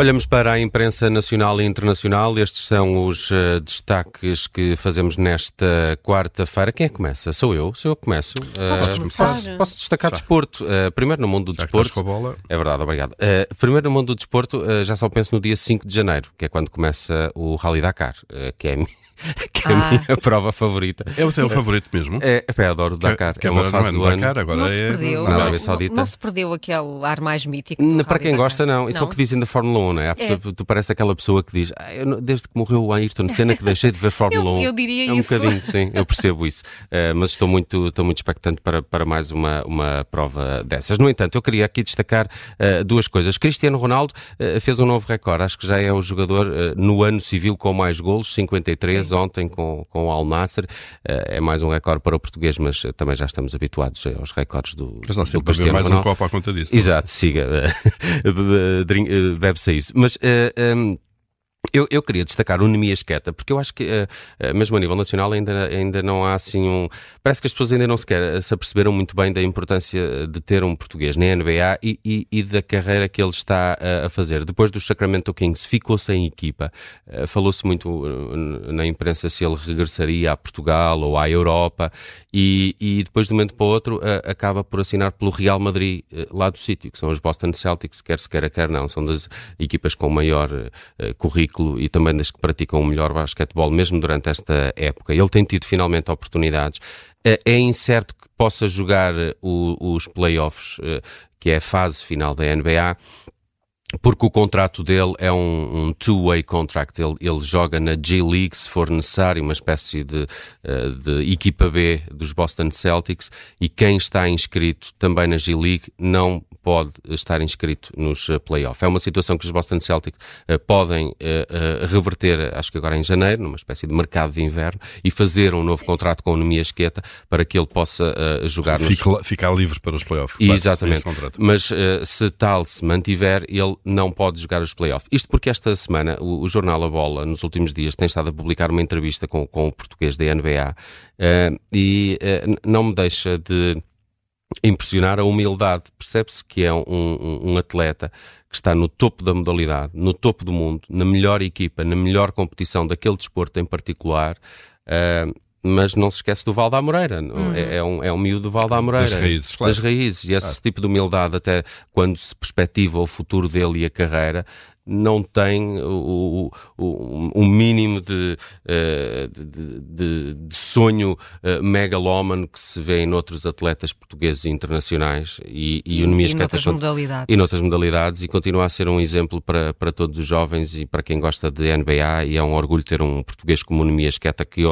Olhamos para a imprensa nacional e internacional. Estes são os uh, destaques que fazemos nesta quarta-feira. Quem é que começa? Sou eu? Sou eu que começo. Uh, posso, posso, destacar já. desporto. Uh, primeiro no mundo do já desporto. Com a bola. É verdade, obrigado. primeiro no mundo do desporto, já só penso no dia 5 de janeiro, que é quando começa o Rally Dakar, que é que é a ah. minha prova favorita. É o seu favorito mesmo? É, é adoro o Dakar. Que, que é uma fase é do Dakar, agora não é perdeu, na Arábia Saudita. Não, não, se perdeu aquele ar mais mítico. Para quem gosta, não. Isso não. é o que dizem da Fórmula 1, não é? É. Tu parece aquela pessoa que diz, ah, eu, desde que morreu o Ayrton Senna que deixei de ver Fórmula eu, 1. Eu diria é um isso. bocadinho, sim, eu percebo isso. Uh, mas estou muito, estou muito expectante para, para mais uma, uma prova dessas. No entanto, eu queria aqui destacar uh, duas coisas. Cristiano Ronaldo uh, fez um novo recorde. Acho que já é o jogador no ano civil com mais golos, 53, ontem com, com o Al Nasser. Eh, é mais um recorde para o português, mas eh, também já estamos habituados aos recordes do. Mas não, sempre do Cristiano mais Ronaldo. um copo à conta disso. Exato, siga, bebe-se a isso. Mas. Um, eu, eu, queria destacar o Nemias Queta, porque eu acho que, uh, uh, mesmo a nível nacional, ainda, ainda não há assim um. Parece que as pessoas ainda não sequer se aperceberam muito bem da importância de ter um português na NBA e, e, e da carreira que ele está uh, a fazer. Depois do Sacramento Kings, ficou sem equipa. Falou-se muito na imprensa se ele regressaria a Portugal ou à Europa e, e depois, de um momento para o outro, acaba por assinar pelo Real Madrid, lá do sítio, que são os Boston Celtics, quer se queira, quer não. São das equipas com maior currículo currículo e também das que praticam o melhor basquetebol, mesmo durante esta época. Ele tem tido finalmente oportunidades. Eh, é incerto que possa jogar eh, os playoffs, eh, que é a fase final da NBA porque o contrato dele é um, um two-way contract. Ele, ele, joga na G-League se for necessário, uma espécie de, de, equipa B dos Boston Celtics, e quem está inscrito também na G-League não pode estar inscrito nos eh, playoffs. É uma situação que os Boston Celtics uh, podem uh, uh, reverter, acho que agora em janeiro, numa espécie de mercado de inverno, e fazer um novo contrato com o Numi Esqueta para que ele possa jogar Fica, nos... Ficar livre para os playoffs. Exatamente. Mas se tal se mantiver, ele não pode jogar os playoffs. Isto porque esta semana o, o, jornal A Bola, nos últimos dias, tem estado a publicar uma entrevista com, com o português da NBA e não me deixa de impressionar a humildade. Percebe-se que é um, um, um, atleta que está no topo da modalidade, no topo do mundo, na melhor equipa, na melhor competição daquele desporto em particular. Uh, mas não se esquece do Val da Moreira, uhum. é, é, um, é um miúdo do Val da Moreira. Das raízes, claro. Das raízes. E esse tipo de humildade, até quando se perspectiva o futuro dele e a carreira, não tem o, o, o mínimo eh, de, de, de, de sonho uh, megalómano que se vê em outros atletas portugueses e internacionais e, e, e, e noutras modalidades. E noutras modalidades e continua a ser um exemplo para, para todos os jovens e para quem gosta de NBA e é um orgulho ter um português como o Nemias Queta que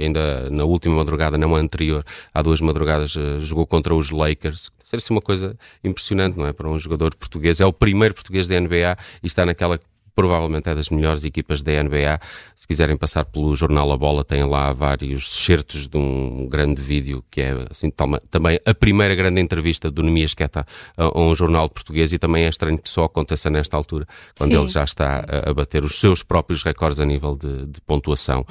ainda na última madrugada, não a anterior, há duas madrugadas uh, jogou contra os Lakers. Ser assim uma coisa impressionante, não é? Para um jogador português. É o primeiro português da NBA e está na aquela provavelmente é das melhores equipas da NBA. Se quiserem passar pelo jornal A Bola, tem lá vários certos de um grande vídeo que é assim, também a primeira grande entrevista do Nemias Queta a, um jornal português e também é estranho que só aconteça nesta altura, quando Sim. ele já está a, a, bater os seus próprios recordes a nível de, de pontuação.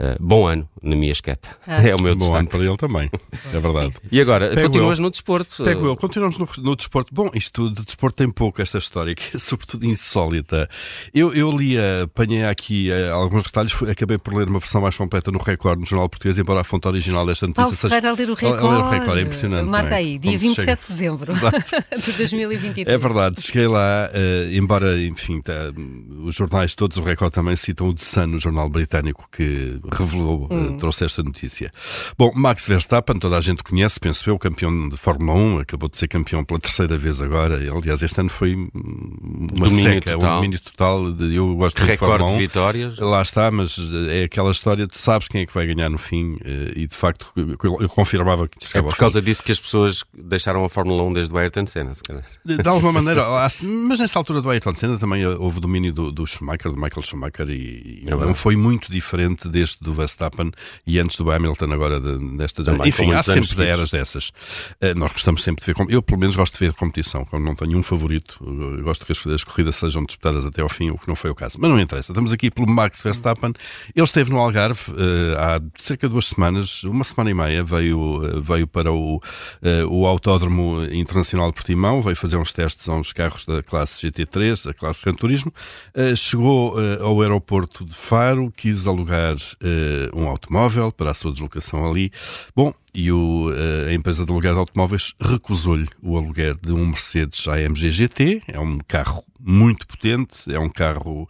Uh, bom ano na minha esqueta. Ah. É o meu bom destaque. ano para ele também, é verdade. E agora, Pego continuas eu. no desporto? Pego eu, continuamos no, no, desporto. Bom, isto de desporto tem pouco, esta história, que é sobretudo insólita. Eu, eu li, apanhei aqui uh, alguns detalhes, acabei por ler uma versão mais completa no Record, no Jornal Português, embora a fonte original desta notícia seja... Ferreira a ler o Record. A ler o Record, é impressionante. Marca é? aí, dia Como 27 de dezembro de 2023. É verdade, cheguei lá, uh, embora, enfim, tá, os jornais todos, o Record também citam o The Sun, o jornal britânico, que revelou... Hum Uhum. trouxe esta notícia. Bom, Max Verstappen, toda a gente conhece, penso eu, campeão de Fórmula 1, acabou de ser campeão pela terceira vez agora. Aliás, este ano foi uma domínio seca, total. um domínio total. De, eu gosto muito de Fórmula 1. de vitórias. Lá está, mas é aquela história, tu sabes quem é que vai ganhar no fim eh, e de facto eu confirmava que É por causa disso que as pessoas deixaram a Fórmula 1 desde o Ayrton Senna, se calhar. De, de alguma maneira, mas nessa altura do Ayrton Senna também houve domínio do, do Schumacher, do Michael Schumacher e, e não foi muito diferente deste do Verstappen e antes do Hamilton, agora desta. Também, Enfim, há sempre eras dessas. Uh, nós gostamos sempre de ver. Eu, pelo menos, gosto de ver competição. Quando não tenho um favorito, gosto que as, as, corridas sejam disputadas até ao fim, o que não foi o caso. Mas não interessa. Estamos aqui pelo Max Verstappen. Ele esteve no Algarve uh, há cerca de duas semanas, uma semana e meia, veio, veio para o, o Autódromo Internacional de Portimão, veio fazer uns testes a uns carros da classe GT3, a classe Gran Turismo. chegou ao aeroporto de Faro, quis alugar uh, um automóvel para a sua deslocação ali. Bom, e o, uh, a empresa de aluguer de automóveis recusou-lhe o aluguer de um Mercedes AMG GT. É um carro muito potente, é um carro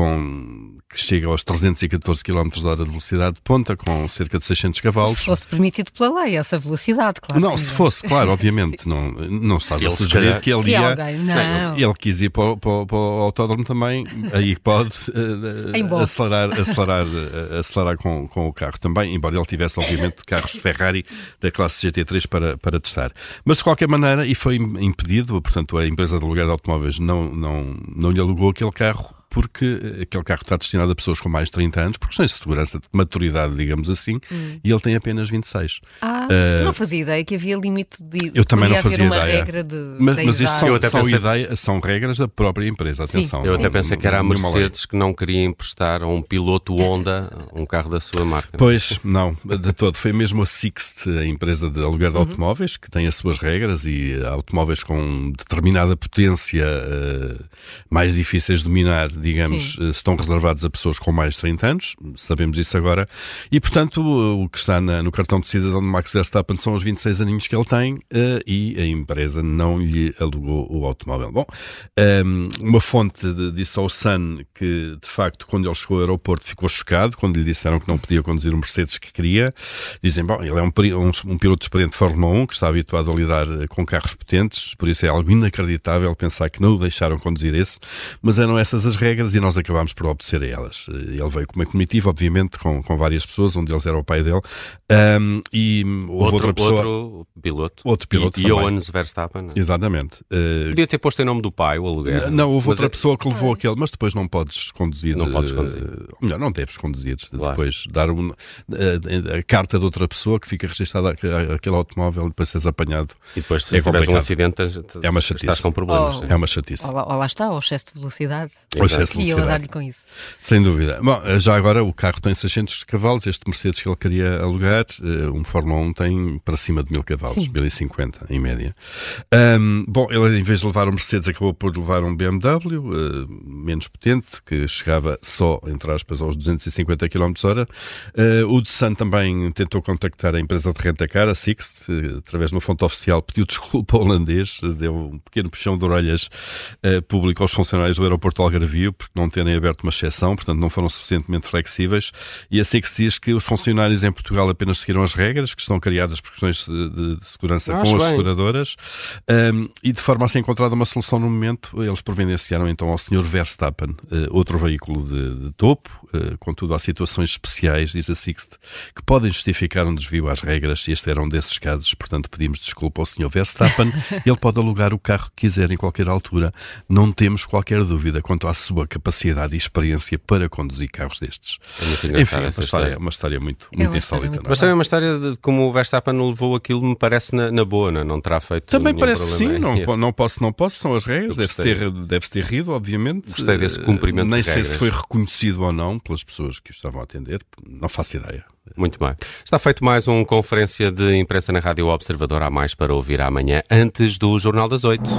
com, que chega aos 314 km hora de velocidade de ponta, com cerca de 600 cavalos. Se fosse permitido pela lei essa velocidade, claro. Não, se fosse, claro, obviamente. não, não estava a sugerir que ele ia... Que não. Ele quis ir para, para, para, o autódromo também, aí pode uh, acelerar, acelerar, uh, acelerar com, com o carro também, embora ele tivesse, obviamente, carros Ferrari da classe GT3 para, para testar. Mas, de qualquer maneira, e foi impedido, portanto, a empresa de aluguer de automóveis não, não, não lhe alugou aquele carro porque aquele carro está destinado a pessoas com mais de 30 anos, por questões de segurança, de maturidade, digamos assim, hum. e ele tem apenas 26. Ah, uh, não fazia ideia que havia limite de. Eu também não fazia uma ideia. Regra de, mas, mas isto são, são, pensei... ideia, são regras da própria empresa, atenção. Sim. Eu até pensei que era a Mercedes que não queria emprestar a um piloto Honda um carro da sua marca. Pois, não, de todo. Foi mesmo a Sixt, a empresa de aluguer de uhum. automóveis, que tem as suas regras e automóveis com determinada potência uh, mais difíceis de dominar digamos, Sim. Eh, estão reservados a pessoas com mais de 30 anos, sabemos isso agora, e portanto o que está na, no cartão de cidadão de Max Verstappen são os 26 aninhos que ele tem uh, e a empresa não lhe alugou o automóvel. Bom, um, ehm, uma fonte de, disse ao Sun que de facto quando ele chegou ao aeroporto ficou chocado quando lhe disseram que não podia conduzir o Mercedes que queria. Dizem, bom, ele é um, um, um piloto experiente de Fórmula 1 que está habituado a lidar eh, com carros potentes, por isso é algo inacreditável pensar que não o deixaram conduzir esse, mas eram essas as regras regras e nós acabámos por obedecer a elas. Ele veio com uma comitiva, obviamente, com, com várias pessoas, um deles era o pai dele, um, e houve outro, outra pessoa... Outro piloto. Outro piloto e, Johannes Verstappen. Exatamente. Uh, Podia ter posto em nome do pai o aluguer. Não, houve outra é... pessoa que levou aquele, mas depois não podes conduzir. Não podes conduzir. Uh, melhor, não deves conduzir. Claro. Depois dar um, a, a, carta de outra pessoa que fica registada aquele automóvel e depois seres apanhado. E depois se é tiveres um acidente, é uma chatice. estás com problemas. Oh, é uma chatice. Ou lá, lá está, o excesso de velocidade. O excesso de velocidade dar-lhe com isso. Sem dúvida. Bom, já agora o carro tem 600 cavalos, este Mercedes que ele queria alugar, eh, um Fórmula 1 tem para cima de 1000 cavalos, Sim. 1050 em média. Um, bom, ele em vez de levar um Mercedes acabou por levar um BMW, uh, menos potente, que chegava só, entre aspas, aos 250 km hora. Uh, o de Sun também tentou contactar a empresa de renta-car, a Sixt, uh, através de uma fonte oficial, pediu desculpa ao holandês, deu um pequeno puxão de orelhas público aos funcionários do aeroporto Algarvio, porque não terem aberto uma exceção, portanto não foram suficientemente flexíveis, e assim que se diz que os funcionários em Portugal apenas seguiram as regras que estão criadas por questões de, segurança com as bem. seguradoras, um, e de forma a ser encontrada uma solução no momento, eles providenciaram então ao Sr. Verstappen uh, outro veículo de, de topo, uh, contudo há situações especiais, diz a Sixt, que podem justificar um desvio às regras, e este era um desses casos, portanto pedimos desculpa ao Sr. Verstappen, ele pode alugar o carro que quiser em qualquer altura, não temos qualquer dúvida quanto à sua capacidade e experiência para conduzir carros destes. É muito Enfim, é uma história, história, uma história muito, é muito insólita. Muito Mas também é uma história de como o Verstappen levou aquilo, me parece na, na boa, não, é? não terá feito Também parece que sim, não, não posso, não posso, são as regras, deve-se ter, deve ter rido, obviamente. Gostei desse cumprimento Nem de sei regras. se foi reconhecido ou não pelas pessoas que o estavam a atender, não faço ideia. Muito bem. Está feito mais uma conferência de imprensa na Rádio Observador. Há mais para ouvir amanhã, antes do Jornal das Oito.